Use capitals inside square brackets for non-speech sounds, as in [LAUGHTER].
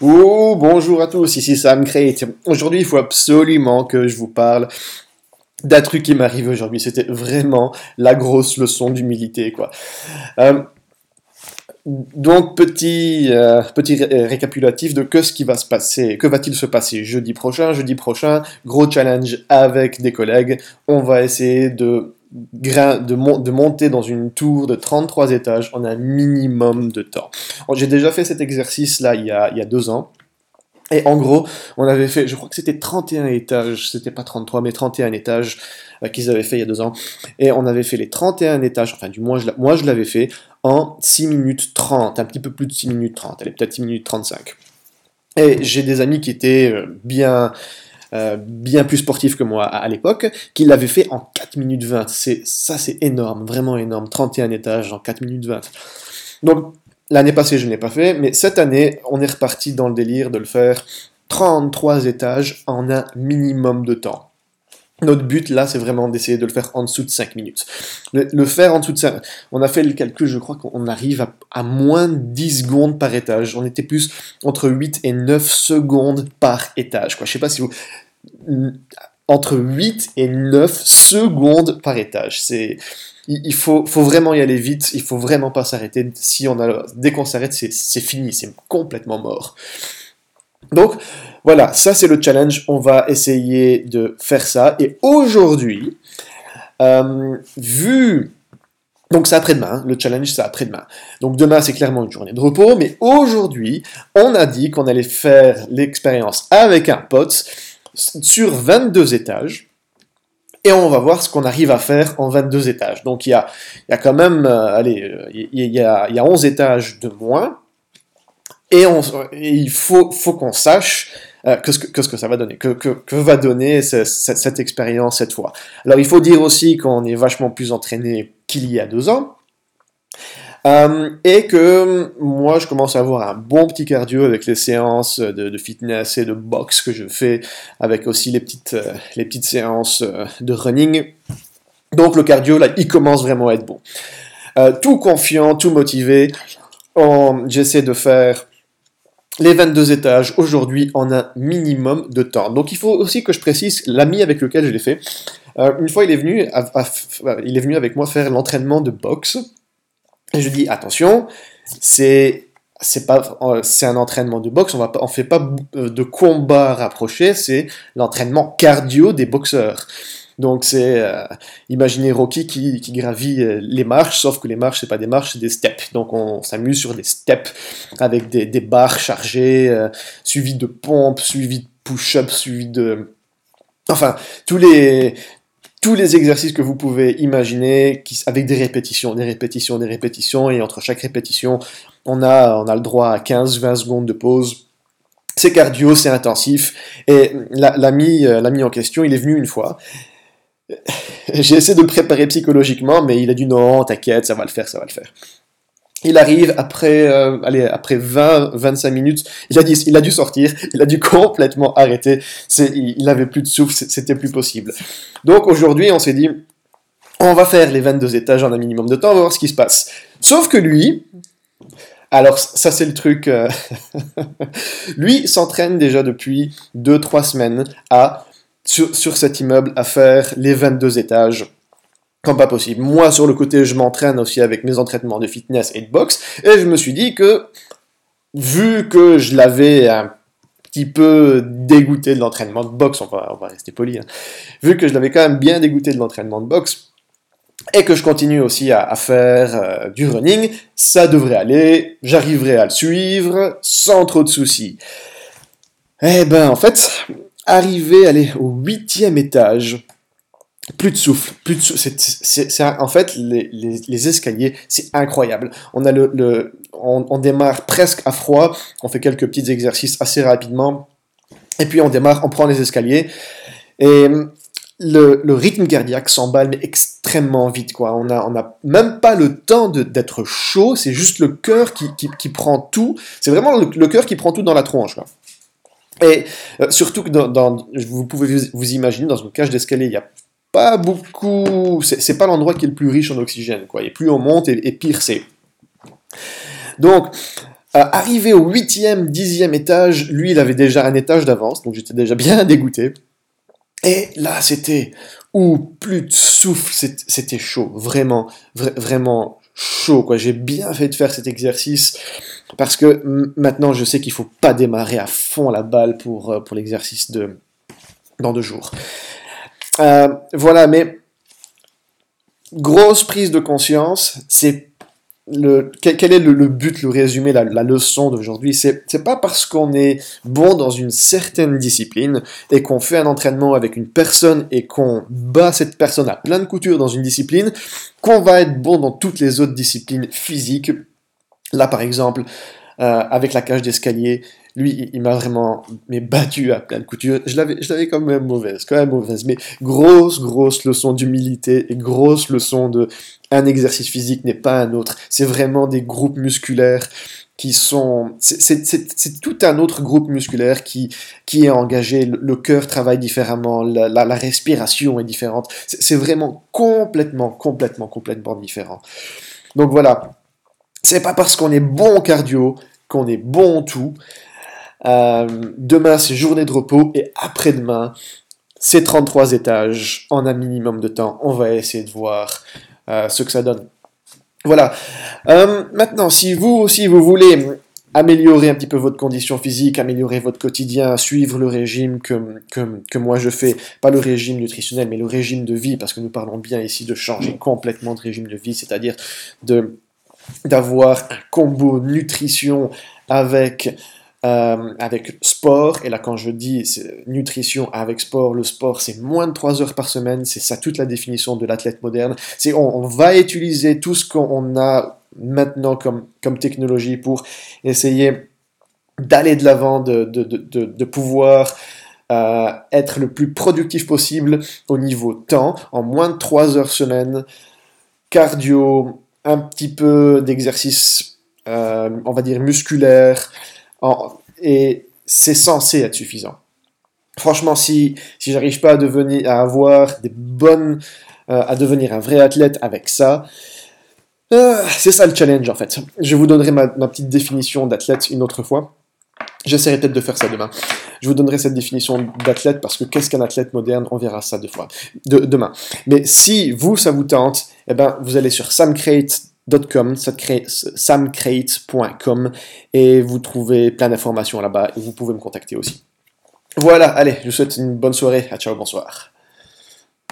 Oh, bonjour à tous, ici Sam Crate. Aujourd'hui, il faut absolument que je vous parle d'un truc qui m'est arrivé aujourd'hui. C'était vraiment la grosse leçon d'humilité, quoi. Euh, donc, petit, euh, petit récapitulatif de que ce qui va se passer, que va-t-il se passer jeudi prochain? Jeudi prochain, gros challenge avec des collègues. On va essayer de de, de, monter dans une tour de 33 étages en un minimum de temps. J'ai déjà fait cet exercice-là il, y a, il y a deux ans. Et en gros, on avait fait, je crois que c'était 31 étages, c'était pas 33, mais 31 étages euh, qu'ils avaient fait il y a deux ans. Et on avait fait les 31 étages, enfin du moins je, moi je l'avais fait en 6 minutes 30, un petit peu plus de 6 minutes 30, elle est peut-être 6 minutes 35. Et j'ai des amis qui étaient euh, bien, euh, bien plus sportif que moi à, l'époque, qui l'avait fait en 4 minutes 20. C'est, ça, c'est énorme, vraiment énorme. 31 étages en 4 minutes 20. Donc, l'année passée, je ne l'ai pas fait, mais cette année, on est reparti dans le délire de le faire 33 étages en un minimum de temps. Notre but là, c'est vraiment d'essayer de le faire en dessous de 5 minutes. Le, faire en dessous de 5... On a fait le calcul, je crois qu'on arrive à, moins de 10 secondes par étage. On était plus entre 8 et 9 secondes par étage. Quoi. Je sais pas si vous... Entre 8 et 9 secondes par étage. C'est... Il faut, faut vraiment y aller vite, il faut vraiment pas s'arrêter. Si on a, dès qu'on s'arrête, c'est fini, c'est complètement mort. Donc, voilà, ça c'est le challenge. On va essayer de faire ça. Et aujourd'hui, euh, vu donc c'est après-demain, hein, le challenge c'est après-demain. Donc demain c'est clairement une journée de repos, mais aujourd'hui on a dit qu'on allait faire l'expérience avec un pote sur 22 étages. Et on va voir ce qu'on arrive à faire en 22 étages. Donc il y a, quand même, euh, allez, euh, il y a, il y a 11 étages de moins. Et, il faut, faut qu'on sache euh, que, ce que, ce que, ça va donner, que, que va donner cette, expérience cette fois. Alors il faut dire aussi qu'on est vachement plus entraîné qu'il y a deux ans. Euh, et que moi, je commence à avoir un bon petit cardio avec les séances de, fitness et de boxe que je fais, avec aussi les petites, euh, les petites séances de running. Donc le cardio, là, il commence vraiment à être bon. tout confiant, tout motivé. J'essaie de faire les 22 étages aujourd'hui en un minimum de temps. Donc il faut aussi que je précise l'ami avec lequel je l'ai fait. Euh, une fois il est venu, il est venu avec moi faire l'entraînement de boxe. Et je lui dis attention, c'est c'est pas c'est un entraînement de boxe, on va on fait pas de combat rapproché, c'est l'entraînement cardio des boxeurs. Donc c'est, euh, imaginez Rocky qui, gravit euh, les marches, sauf que les marches, c'est pas des marches, c'est des steps. Donc on, s'amuse sur des steps avec des, barres chargées, euh, suivies de pompes, suivies de push-ups, suivies de... Enfin, tous les, tous les exercices que vous pouvez imaginer avec des répétitions, des répétitions, des répétitions, et entre chaque répétition, on a, on a le droit à 15-20 secondes de pause. C'est cardio, c'est intensif. Et l'ami l'ami en question, il est venu une fois, j'ai essayé de préparer psychologiquement, mais il a dit non, t'inquiète, ça va le faire, ça va le faire. Il arrive après, euh, allez, après 20-25 minutes, il a, il a dû sortir, il a dû complètement arrêter, il n'avait plus de souffle, c'était plus possible. Donc aujourd'hui, on s'est dit, on va faire les 22 étages en un minimum de temps, on va voir ce qui se passe. Sauf que lui, alors ça c'est le truc, euh, [LAUGHS] lui s'entraîne déjà depuis 2-3 semaines à sur, cet immeuble à faire les 22 étages comme pas possible. Moi, sur le côté, je m'entraîne aussi avec mes entraînements de fitness et de boxe, et je me suis dit que, vu que je l'avais un petit peu dégoûté de l'entraînement de boxe, on va, on va rester poli, hein, vu que je l'avais quand même bien dégoûté de l'entraînement de boxe, et que je continue aussi à, faire euh, du running, ça devrait aller, j'arriverai à le suivre sans trop de soucis. Eh ben, en fait, arrivé aller au huitième étage, plus de souffle, plus de souffle. C'est, en fait, les, escaliers, c'est incroyable. On, a le, on, démarre presque à froid, on fait quelques petits exercices assez rapidement, et puis on démarre, on prend les escaliers, et le, rythme cardiaque s'emballe extrêmement vite. Quoi. On n'a a même pas le temps d'être chaud, c'est juste le cœur qui, prend tout. C'est vraiment le, le cœur qui prend tout dans la tronche. Et euh, surtout que dans, vous pouvez vous, imaginer, dans une cage d'escalier, il n'y a pas beaucoup. C'est pas l'endroit qui est le plus riche en oxygène. Quoi. Et plus on monte, et, pire c'est. Donc, arrivé au huitième, dixième étage, lui, il avait déjà un étage d'avance, donc j'étais déjà bien [LAUGHS] dégoûté. Et là, c'était ou plus de souffle, c'était chaud, vraiment, vraiment chaud. J'ai bien fait de faire cet exercice parce que maintenant, je sais qu'il faut pas démarrer à fond la balle pour, euh, pour l'exercice de dans deux jours. Euh, voilà, mais grosse prise de conscience, c'est le, quel, est le, but, le résumé, la, leçon d'aujourd'hui? C'est pas parce qu'on est bon dans une certaine discipline et qu'on fait un entraînement avec une personne et qu'on bat cette personne à plein de couture dans une discipline qu'on va être bon dans toutes les autres disciplines physiques. Là, par exemple, euh, avec la cage d'escalier, lui, il, m'a vraiment mais battu à plein de coutures. Je l'avais, je l'avais quand même mauvaise, quand même mauvaise. Mais grosse, grosse leçon d'humilité et grosse leçon de un exercice physique n'est pas un autre. C'est vraiment des groupes musculaires qui sont... C'est tout un autre groupe musculaire qui, qui est engagé. Le, cœur travaille différemment, la respiration est différente. C'est vraiment complètement, complètement, complètement différent. Donc voilà. C'est pas parce qu'on est bon cardio qu'on est bon en tout. Euh, demain, c'est journée de repos et après-demain, c'est 33 étages en un minimum de temps. On va essayer de voir euh, ce que ça donne. Voilà. Euh, maintenant, si vous aussi vous voulez améliorer un petit peu votre condition physique, améliorer votre quotidien, suivre le régime que, que, que, moi je fais, pas le régime nutritionnel, mais le régime de vie, parce que nous parlons bien ici de changer complètement de régime de vie, c'est-à-dire de d'avoir un combo nutrition avec euh, avec sport, et là quand je dis nutrition avec sport, le sport c'est moins de 3 heures par semaine, c'est ça toute la définition de l'athlète moderne, c'est on, va utiliser tout ce qu'on a maintenant comme, comme technologie pour essayer d'aller de l'avant, de, de, de, pouvoir euh, être le plus productif possible au niveau temps, en moins de 3 heures semaine, cardio, un petit peu d'exercice, euh, on va dire musculaire, et c'est censé être suffisant. Franchement, si, si j'arrive pas à devenir, à avoir des bonnes, euh, à devenir un vrai athlète avec ça, euh, c'est ça le challenge en fait. Je vous donnerai ma, petite définition d'athlète une autre fois. J'essaierai peut-être de faire ça demain. Je vous donnerai cette définition d'athlète parce que qu'est-ce qu'un athlète moderne? On verra ça deux fois, de, demain. Mais si vous, ça vous tente, eh ben, vous allez sur samcrate samcrate.com et vous trouvez plein d'informations là-bas et vous pouvez me contacter aussi. Voilà, allez, je vous souhaite une bonne soirée. À ciao, bonsoir.